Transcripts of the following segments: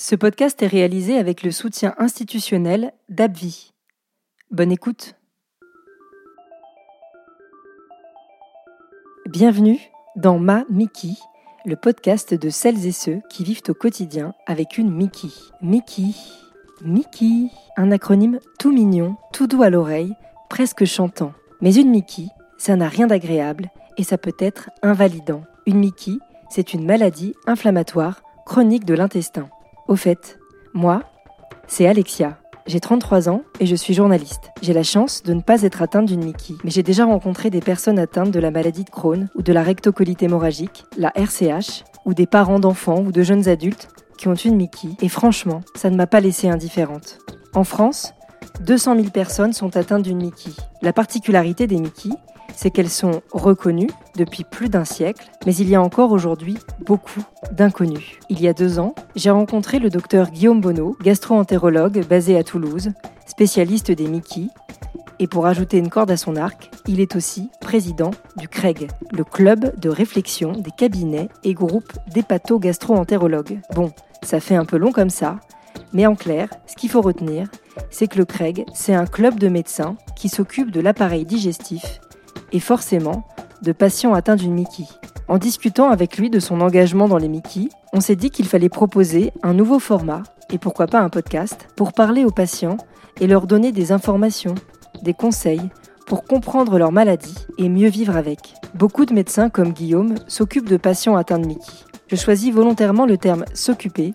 Ce podcast est réalisé avec le soutien institutionnel d'Abvi. Bonne écoute. Bienvenue dans Ma Mickey, le podcast de celles et ceux qui vivent au quotidien avec une Mickey. Mickey, Mickey, un acronyme tout mignon, tout doux à l'oreille, presque chantant. Mais une Mickey, ça n'a rien d'agréable et ça peut être invalidant. Une Mickey, c'est une maladie inflammatoire chronique de l'intestin. Au fait, moi, c'est Alexia. J'ai 33 ans et je suis journaliste. J'ai la chance de ne pas être atteinte d'une Mickey, mais j'ai déjà rencontré des personnes atteintes de la maladie de Crohn ou de la rectocolite hémorragique, la RCH, ou des parents d'enfants ou de jeunes adultes qui ont une Mickey, et franchement, ça ne m'a pas laissée indifférente. En France, 200 000 personnes sont atteintes d'une Mickey. La particularité des Mickey, c'est qu'elles sont reconnues depuis plus d'un siècle, mais il y a encore aujourd'hui beaucoup d'inconnus. Il y a deux ans, j'ai rencontré le docteur Guillaume Bonneau, gastro-entérologue basé à Toulouse, spécialiste des Mickey, et pour ajouter une corde à son arc, il est aussi président du CREG, le club de réflexion des cabinets et groupes d'hépato-gastro-entérologues. Bon, ça fait un peu long comme ça, mais en clair, ce qu'il faut retenir, c'est que le CREG, c'est un club de médecins qui s'occupe de l'appareil digestif et forcément de patients atteints d'une Mickey. En discutant avec lui de son engagement dans les Mickey, on s'est dit qu'il fallait proposer un nouveau format, et pourquoi pas un podcast, pour parler aux patients et leur donner des informations, des conseils, pour comprendre leur maladie et mieux vivre avec. Beaucoup de médecins comme Guillaume s'occupent de patients atteints de Mickey. Je choisis volontairement le terme s'occuper,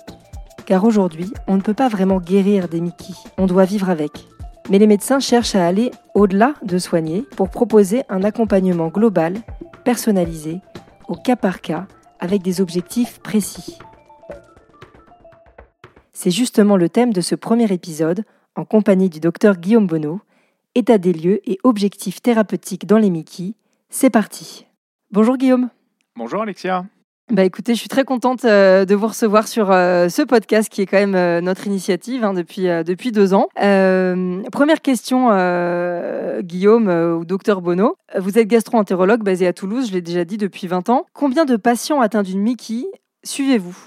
car aujourd'hui, on ne peut pas vraiment guérir des Mickey, on doit vivre avec. Mais les médecins cherchent à aller au-delà de soigner pour proposer un accompagnement global, personnalisé, au cas par cas, avec des objectifs précis. C'est justement le thème de ce premier épisode, en compagnie du docteur Guillaume Bonneau, État des lieux et objectifs thérapeutiques dans les Mickey. C'est parti. Bonjour Guillaume. Bonjour Alexia. Bah écoutez, je suis très contente euh, de vous recevoir sur euh, ce podcast qui est quand même euh, notre initiative hein, depuis, depuis deux ans. première question, Guillaume ou docteur Bono. Vous êtes gastro-entérologue basé à Toulouse, je l'ai déjà dit depuis 20 ans. Combien de patients atteints d'une Mickey suivez-vous?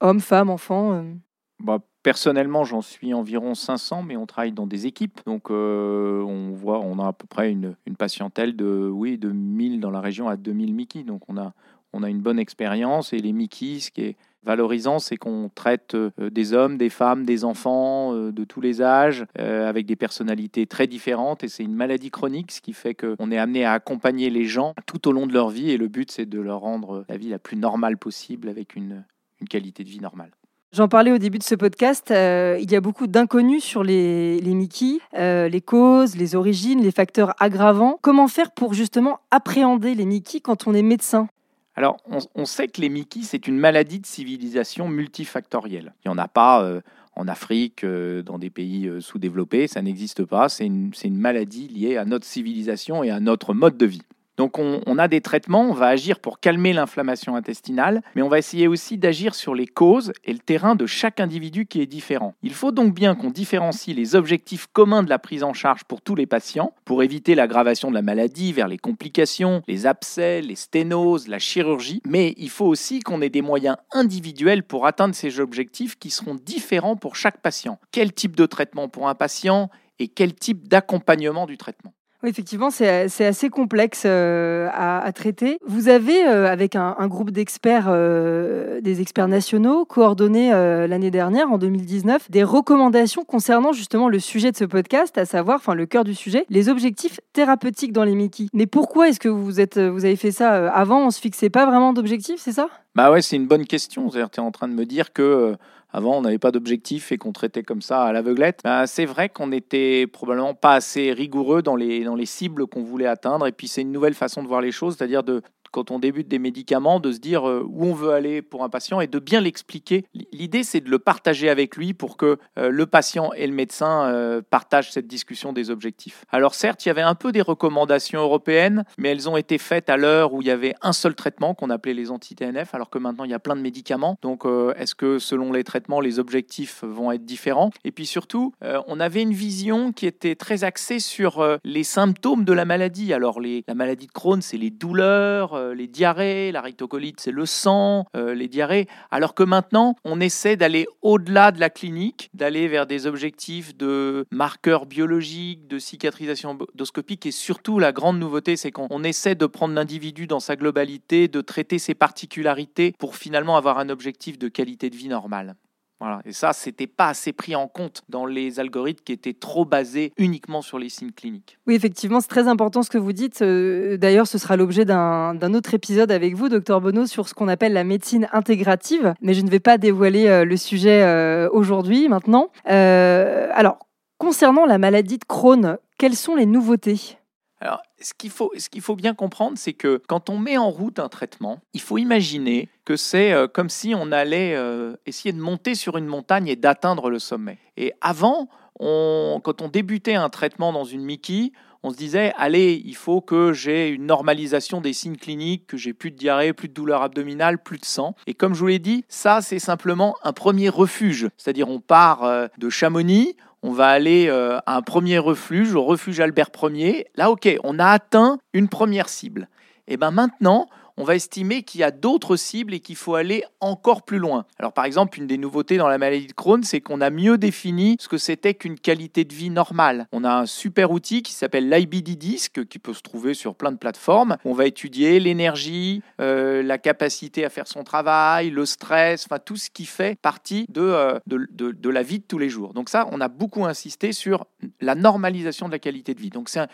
Hommes, femmes, enfants bah, Personnellement, j'en suis environ 500, mais on travaille dans des équipes. Donc, on voit, on a à peu près une, patientèle de, oui, de 1000 dans la région à 2000 Mickey. Donc, on a, on a une bonne expérience. Et les Mickey, ce qui est valorisant, c'est qu'on traite euh, des hommes, des femmes, des enfants euh, de tous les âges, euh, avec des personnalités très différentes. Et c'est une maladie chronique, ce qui fait qu'on est amené à accompagner les gens tout au long de leur vie. Et le but, c'est de leur rendre la vie la plus normale possible, avec une, qualité de vie normale. J'en parlais au début de ce podcast, il y a beaucoup d'inconnus sur les, les Mickey, les causes, les origines, les facteurs aggravants. Comment faire pour justement appréhender les Mickey quand on est médecin? Alors, on, sait que les Mickey, c'est une maladie de civilisation multifactorielle. Il n'y en a pas euh, en Afrique, euh, dans des pays euh, sous-développés, ça n'existe pas. C'est une, maladie liée à notre civilisation et à notre mode de vie. Donc on, a des traitements, on va agir pour calmer l'inflammation intestinale, mais on va essayer aussi d'agir sur les causes et le terrain de chaque individu qui est différent. Il faut donc bien qu'on différencie les objectifs communs de la prise en charge pour tous les patients, pour éviter l'aggravation de la maladie vers les complications, les abcès, les sténoses, la chirurgie, mais il faut aussi qu'on ait des moyens individuels pour atteindre ces objectifs qui seront différents pour chaque patient. Quel type de traitement pour un patient et quel type d'accompagnement du traitement? Effectivement, c'est assez complexe euh, à, traiter. Vous avez, euh, avec un, groupe d'experts, euh, des experts nationaux, coordonné l'année dernière, en 2019, des recommandations concernant justement le sujet de ce podcast, à savoir, enfin le cœur du sujet, les objectifs thérapeutiques dans les Mickey. Mais pourquoi est-ce que vous, êtes, vous avez fait ça avant? On se fixait pas vraiment d'objectifs, c'est ça? Bah ouais, c'est une bonne question. Tu es en train de me dire que avant, on n'avait pas d'objectif et qu'on traitait comme ça à l'aveuglette. Ben, c'est vrai qu'on n'était probablement pas assez rigoureux dans les, dans les cibles qu'on voulait atteindre. Et puis, c'est une nouvelle façon de voir les choses, c'est-à-dire de quand on débute des médicaments, de se dire euh, où on veut aller pour un patient et de bien l'expliquer. L'idée, c'est de le partager avec lui pour que euh, le patient et le médecin euh, partagent cette discussion des objectifs. Alors certes, il y avait un peu des recommandations européennes, mais elles ont été faites à l'heure où il y avait un seul traitement qu'on appelait les anti-TNF, alors que maintenant il y a plein de médicaments. Donc est-ce que selon les traitements, les objectifs vont être différents? Et puis surtout, on avait une vision qui était très axée sur les symptômes de la maladie. Alors la maladie de Crohn, c'est les douleurs euh, les diarrhées, la rectocolite c'est le sang, euh, les diarrhées, alors que maintenant on essaie d'aller au-delà de la clinique, d'aller vers des objectifs de marqueurs biologiques, de cicatrisation endoscopique et surtout la grande nouveauté c'est qu'on essaie de prendre l'individu dans sa globalité, de traiter ses particularités pour finalement avoir un objectif de qualité de vie normale. Et ça, c'était pas assez pris en compte dans les algorithmes qui étaient trop basés uniquement sur les signes cliniques. Oui, effectivement, c'est très important ce que vous dites. Euh, d'ailleurs, ce sera l'objet d'un autre épisode avec vous, docteur Bonneau, sur ce qu'on appelle la médecine intégrative. Mais je ne vais pas dévoiler euh, le sujet euh, aujourd'hui, maintenant. alors, concernant la maladie de Crohn, quelles sont les nouveautés? Alors, ce qu'il faut, faut bien comprendre, c'est que quand on met en route un traitement, il faut imaginer que c'est euh, comme si on allait euh, essayer de monter sur une montagne et d'atteindre le sommet. Et avant, quand on débutait un traitement dans une Mickey, on se disait, allez, il faut que j'ai une normalisation des signes cliniques, que j'ai plus de diarrhée, plus de douleur abdominale, plus de sang. Et comme je vous l'ai dit, ça, c'est simplement un premier refuge. C'est-à-dire, on part euh, de Chamonix, on va aller euh, à un premier refuge, au refuge Albert Ier. Là, ok, on a atteint une première cible. Et ben maintenant, on va estimer qu'il y a d'autres cibles et qu'il faut aller encore plus loin. Alors par exemple, une des nouveautés dans la maladie de Crohn, c'est qu'on a mieux défini ce que c'était qu'une qualité de vie normale. On a un super outil qui s'appelle l'IBD Disc, qui peut se trouver sur plein de plateformes. On va étudier l'énergie, euh, la capacité à faire son travail, le stress, enfin tout ce qui fait partie euh, de, de, la vie de tous les jours. Donc ça, on a beaucoup insisté sur la normalisation de la qualité de vie. Donc c'est un,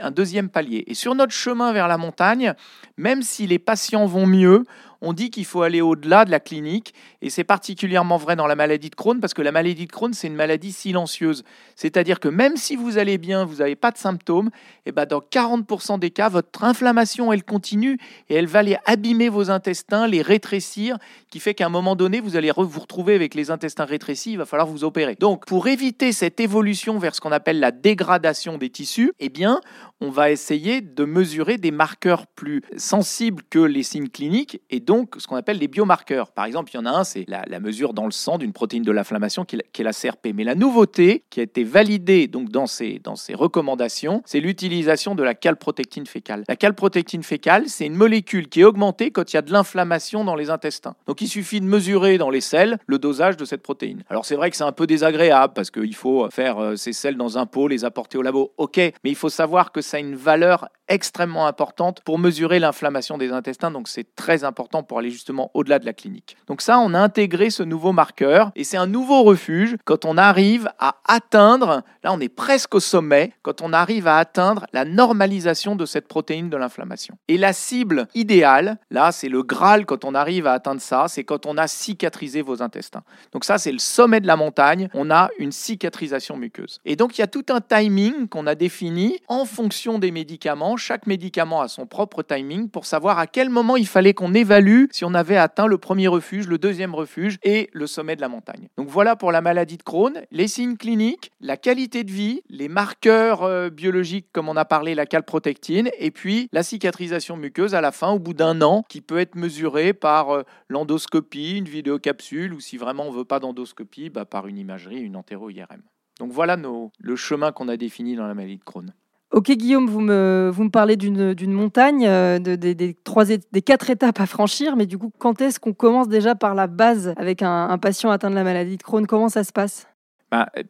un deuxième palier. Et sur notre chemin vers la montagne, même si les patients vont mieux, on dit qu'il faut aller au-delà de la clinique, et c'est particulièrement vrai dans la maladie de Crohn, parce que la maladie de Crohn, c'est une maladie silencieuse. C'est-à-dire que même si vous allez bien, vous n'avez pas de symptômes, et eh ben dans 40% des cas, votre inflammation, elle continue, et elle va aller abîmer vos intestins, les rétrécir, qui fait qu'à un moment donné, vous allez vous retrouver avec les intestins rétrécis, il va falloir vous opérer. Donc, pour éviter cette évolution vers ce qu'on appelle la dégradation des tissus, eh bien, on va essayer de mesurer des marqueurs plus sensibles que les signes cliniques, et donc donc ce qu'on appelle les biomarqueurs. Par exemple, il y en a un, c'est la, mesure dans le sang d'une protéine de l'inflammation qui, est la CRP. Mais la nouveauté qui a été validée donc dans ces, dans ces recommandations, c'est l'utilisation de la calprotectine fécale. La calprotectine fécale, c'est une molécule qui est augmentée quand il y a de l'inflammation dans les intestins. Donc il suffit de mesurer dans les selles le dosage de cette protéine. Alors c'est vrai que c'est un peu désagréable parce qu'il faut faire euh, ces selles dans un pot, les apporter au labo. Ok, mais il faut savoir que ça a une valeur extrêmement importante pour mesurer l'inflammation des intestins. Donc c'est très pour aller justement au-delà de la clinique. Donc ça, on a intégré ce nouveau marqueur et c'est un nouveau refuge quand on arrive à atteindre, là on est presque au sommet, quand on arrive à atteindre la normalisation de cette protéine de l'inflammation. Et la cible idéale, là c'est le Graal quand on arrive à atteindre ça, c'est quand on a cicatrisé vos intestins. Donc ça c'est le sommet de la montagne, on a une cicatrisation muqueuse. Et donc il y a tout un timing qu'on a défini en fonction des médicaments. Chaque médicament a son propre timing pour savoir à quel moment il fallait qu'on évalue si on avait atteint le premier refuge, le deuxième refuge et le sommet de la montagne. Donc voilà pour la maladie de Crohn, les signes cliniques, la qualité de vie, les marqueurs euh, biologiques comme on a parlé, la calprotectine, et puis la cicatrisation muqueuse à la fin, au bout d'un an, qui peut être mesurée par euh, l'endoscopie, une vidéocapsule, ou si vraiment on ne veut pas d'endoscopie, bah, par une imagerie, une entéro-IRM. Donc voilà nos, le chemin qu'on a défini dans la maladie de Crohn. Ok Guillaume, vous me, parlez d'une montagne, euh, de, des, trois, des quatre étapes à franchir, mais du coup, quand est-ce qu'on commence déjà par la base avec un, un patient atteint de la maladie de Crohn? Comment ça se passe?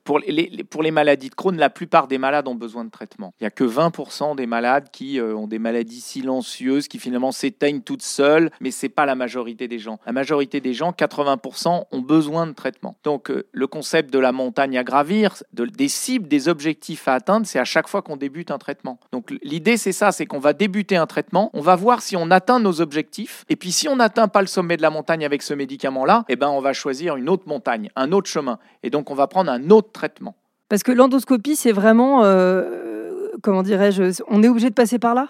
Pour, les, maladies de Crohn, la plupart des malades ont besoin de traitement. Il n'y a que 20% des malades qui euh, ont des maladies silencieuses, qui finalement s'éteignent toutes seules, mais ce n'est pas la majorité des gens. La majorité des gens, 80%, ont besoin de traitement. Donc euh, le concept de la montagne à gravir, de, des cibles, des objectifs à atteindre, c'est à chaque fois qu'on débute un traitement. Donc l'idée, c'est ça, c'est qu'on va débuter un traitement, on va voir si on atteint nos objectifs, et puis si on n'atteint pas le sommet de la montagne avec ce médicament-là, eh ben, on va choisir une autre montagne, un autre chemin. Et donc on va prendre un autre traitement. Parce que l'endoscopie, c'est vraiment, euh, comment dirais-je, on est obligé de passer par là?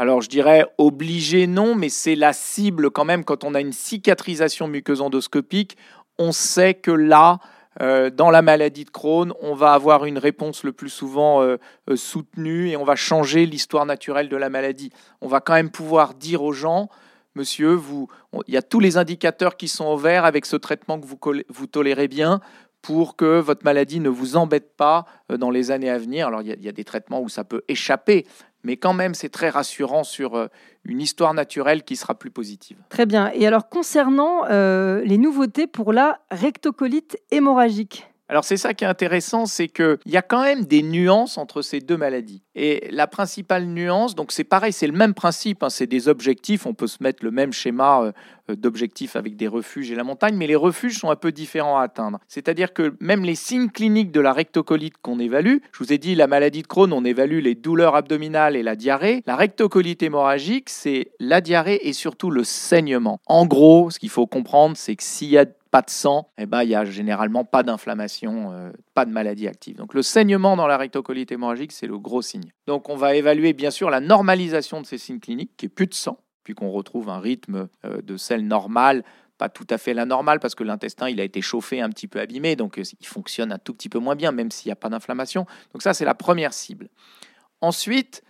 Alors je dirais obligé non, mais c'est la cible quand même quand on a une cicatrisation muqueuse endoscopique, on sait que là, euh, dans la maladie de Crohn, on va avoir une réponse le plus souvent euh, soutenue et on va changer l'histoire naturelle de la maladie. On va quand même pouvoir dire aux gens, monsieur, vous, il y a tous les indicateurs qui sont au vert avec ce traitement que vous, vous tolérez bien pour que votre maladie ne vous embête pas euh, dans les années à venir. Alors il y, a, des traitements où ça peut échapper, mais quand même, c'est très rassurant sur euh, une histoire naturelle qui sera plus positive. Très bien. Et alors, concernant euh, les nouveautés pour la rectocolite hémorragique? Alors c'est ça qui est intéressant, c'est qu'il y a quand même des nuances entre ces deux maladies. Et la principale nuance, donc c'est pareil, c'est le même principe, hein, c'est des objectifs, on peut se mettre le même schéma euh, d'objectifs avec des refuges et la montagne, mais les refuges sont un peu différents à atteindre. C'est-à-dire que même les signes cliniques de la rectocolite qu'on évalue, je vous ai dit la maladie de Crohn, on évalue les douleurs abdominales et la diarrhée. La rectocolite hémorragique, c'est la diarrhée et surtout le saignement. En gros, ce qu'il faut comprendre, c'est que s'il y a pas de sang, eh ben, il n'y a généralement pas d'inflammation, euh, pas de maladie active. Donc le saignement dans la rectocolite hémorragique, c'est le gros signe. Donc on va évaluer bien sûr la normalisation de ces signes cliniques, qui est plus de sang, puis qu'on retrouve un rythme euh, de sel normal, pas tout à fait la normale, parce que l'intestin il a été chauffé, un petit peu abîmé, donc euh, il fonctionne un tout petit peu moins bien, même s'il n'y a pas d'inflammation. Donc ça, c'est la première cible. Ensuite,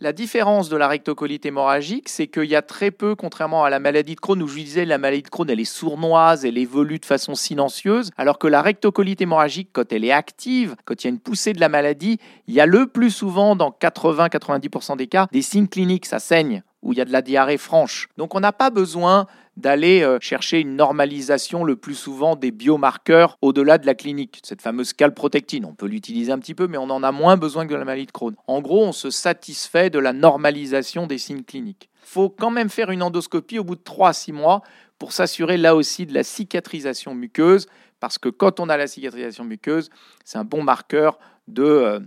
la différence de la rectocolite hémorragique, c'est qu'il y a très peu, contrairement à la maladie de Crohn, où je disais la maladie de Crohn, elle est sournoise, elle évolue de façon silencieuse, alors que la rectocolite hémorragique, quand elle est active, quand il y a une poussée de la maladie, il y a le plus souvent, dans 80-90% des cas, des signes cliniques, ça saigne, où il y a de la diarrhée franche. Donc on n'a pas besoin d'aller euh, chercher une normalisation le plus souvent des biomarqueurs au-delà de la clinique. Cette fameuse calprotectine, on peut l'utiliser un petit peu, mais on en a moins besoin que de la maladie de Crohn. En gros, on se satisfait de la normalisation des signes cliniques. Il faut quand même faire une endoscopie au bout de 3 à 6 mois pour s'assurer là aussi de la cicatrisation muqueuse, parce que quand on a la cicatrisation muqueuse, c'est un bon marqueur de...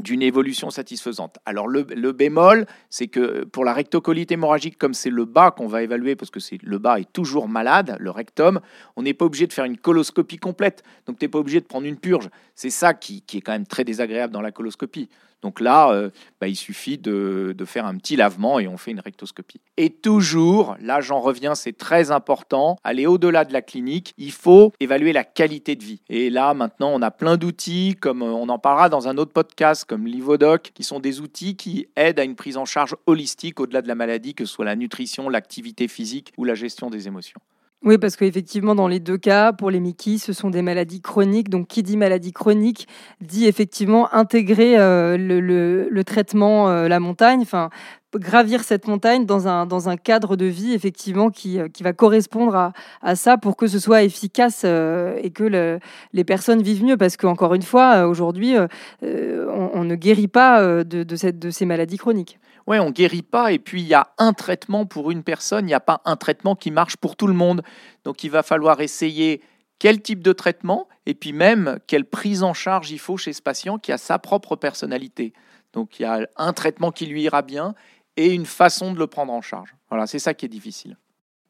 D'une évolution satisfaisante. Alors le, bémol, c'est que pour la rectocolite hémorragique, comme c'est le bas qu'on va évaluer, parce que c'est le bas est toujours malade, le rectum, on n'est pas obligé de faire une coloscopie complète. Donc tu n'es pas obligé de prendre une purge. C'est ça qui, est quand même très désagréable dans la coloscopie. Donc là, euh, bah, il suffit de, faire un petit lavement et on fait une rectoscopie. Et toujours, là j'en reviens, c'est très important, aller au-delà de la clinique, il faut évaluer la qualité de vie. Et là maintenant, on a plein d'outils, comme euh, on en parlera dans un autre podcast, comme l'Ivodoc, qui sont des outils qui aident à une prise en charge holistique au-delà de la maladie, que ce soit la nutrition, l'activité physique ou la gestion des émotions. Oui, parce qu'effectivement, dans les deux cas, pour les Mickey, ce sont des maladies chroniques. Donc, qui dit maladie chronique dit effectivement intégrer euh, le, traitement, euh, la montagne, enfin, gravir cette montagne dans un, cadre de vie, effectivement, qui, euh, qui va correspondre à, à ça pour que ce soit efficace et que les personnes vivent mieux. Parce qu'encore une fois, aujourd'hui, on, ne guérit pas de ces maladies chroniques ouais, on guérit pas, et puis il y a un traitement pour une personne, il n'y a pas un traitement qui marche pour tout le monde. Donc il va falloir essayer quel type de traitement, et puis même quelle prise en charge il faut chez ce patient qui a sa propre personnalité. Donc il y a un traitement qui lui ira bien et une façon de le prendre en charge. Voilà, c'est ça qui est difficile.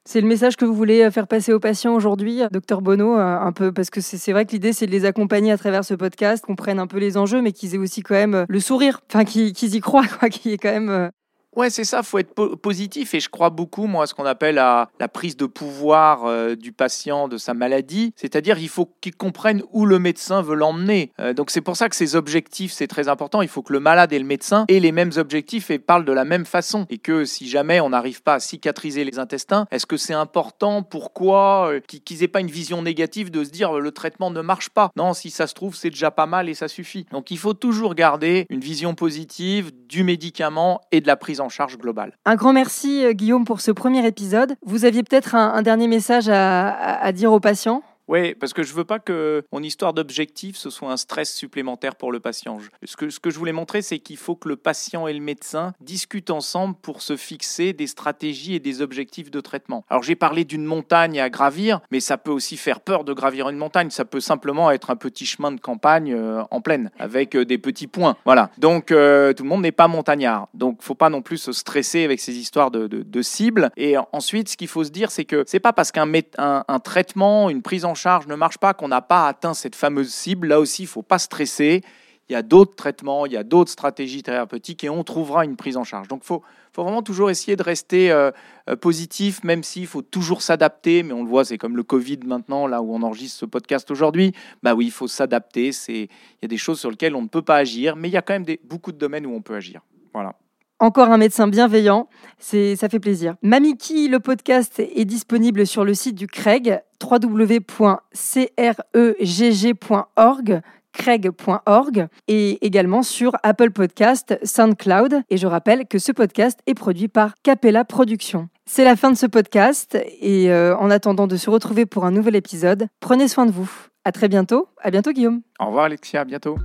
C'est le message que vous voulez faire passer aux patients aujourd'hui, docteur Bono, euh, un peu, parce que c'est vrai que l'idée, c'est de les accompagner à travers ce podcast, qu'on prenne un peu les enjeux, mais qu'ils aient aussi quand même le sourire, enfin qu'ils y croient, quoi, qu'il y ait quand même euh, Ouais, c'est ça, faut être positif et je crois beaucoup, moi, à ce qu'on appelle la, prise de pouvoir euh, du patient, de sa maladie. C'est-à-dire, il faut qu'il comprenne où le médecin veut l'emmener. Euh, donc, c'est pour ça que ces objectifs, c'est très important. Il faut que le malade et le médecin aient les mêmes objectifs et parlent de la même façon. Et que si jamais on n'arrive pas à cicatriser les intestins, est-ce que c'est important? Pourquoi? Euh, Qu'ils n'aient pas une vision négative de se dire le traitement ne marche pas. Non, si ça se trouve, c'est déjà pas mal et ça suffit. Donc, il faut toujours garder une vision positive du médicament et de la prise en charge globale. Un grand merci euh, Guillaume pour ce premier épisode. Vous aviez peut-être un, dernier message à dire aux patients? Oui, parce que je veux pas que mon histoire d'objectif, ce soit un stress supplémentaire pour le patient. Ce que, ce que je voulais montrer, c'est qu'il faut que le patient et le médecin discutent ensemble pour se fixer des stratégies et des objectifs de traitement. Alors j'ai parlé d'une montagne à gravir, mais ça peut aussi faire peur de gravir une montagne. Ça peut simplement être un petit chemin de campagne euh, en plaine, avec euh, des petits points. Voilà. Donc euh, tout le monde n'est pas montagnard. Donc faut pas non plus se stresser avec ces histoires de, de, cibles. Et ensuite, ce qu'il faut se dire, c'est que c'est pas parce qu'un un, un traitement, une prise en charge ne marche pas, qu'on n'a pas atteint cette fameuse cible, là aussi, il faut pas stresser. Il y a d'autres traitements, il y a d'autres stratégies thérapeutiques et on trouvera une prise en charge. Donc il faut, faut, vraiment toujours essayer de rester euh, euh, positif, même s'il faut toujours s'adapter. Mais on le voit, c'est comme le Covid maintenant, là où on enregistre ce podcast aujourd'hui. Bah oui, il faut s'adapter. Il y a des choses sur lesquelles on ne peut pas agir, mais il y a quand même des, beaucoup de domaines où on peut agir. Voilà. Encore un médecin bienveillant, c'est ça fait plaisir. Mamiki, le podcast est disponible sur le site du Craig, www.cregg.org. craig.org et également sur Apple Podcast, SoundCloud. Et je rappelle que ce podcast est produit par Capella Productions. C'est la fin de ce podcast et euh, en attendant de se retrouver pour un nouvel épisode, prenez soin de vous. À très bientôt. À bientôt Guillaume. Au revoir Alexia, à bientôt.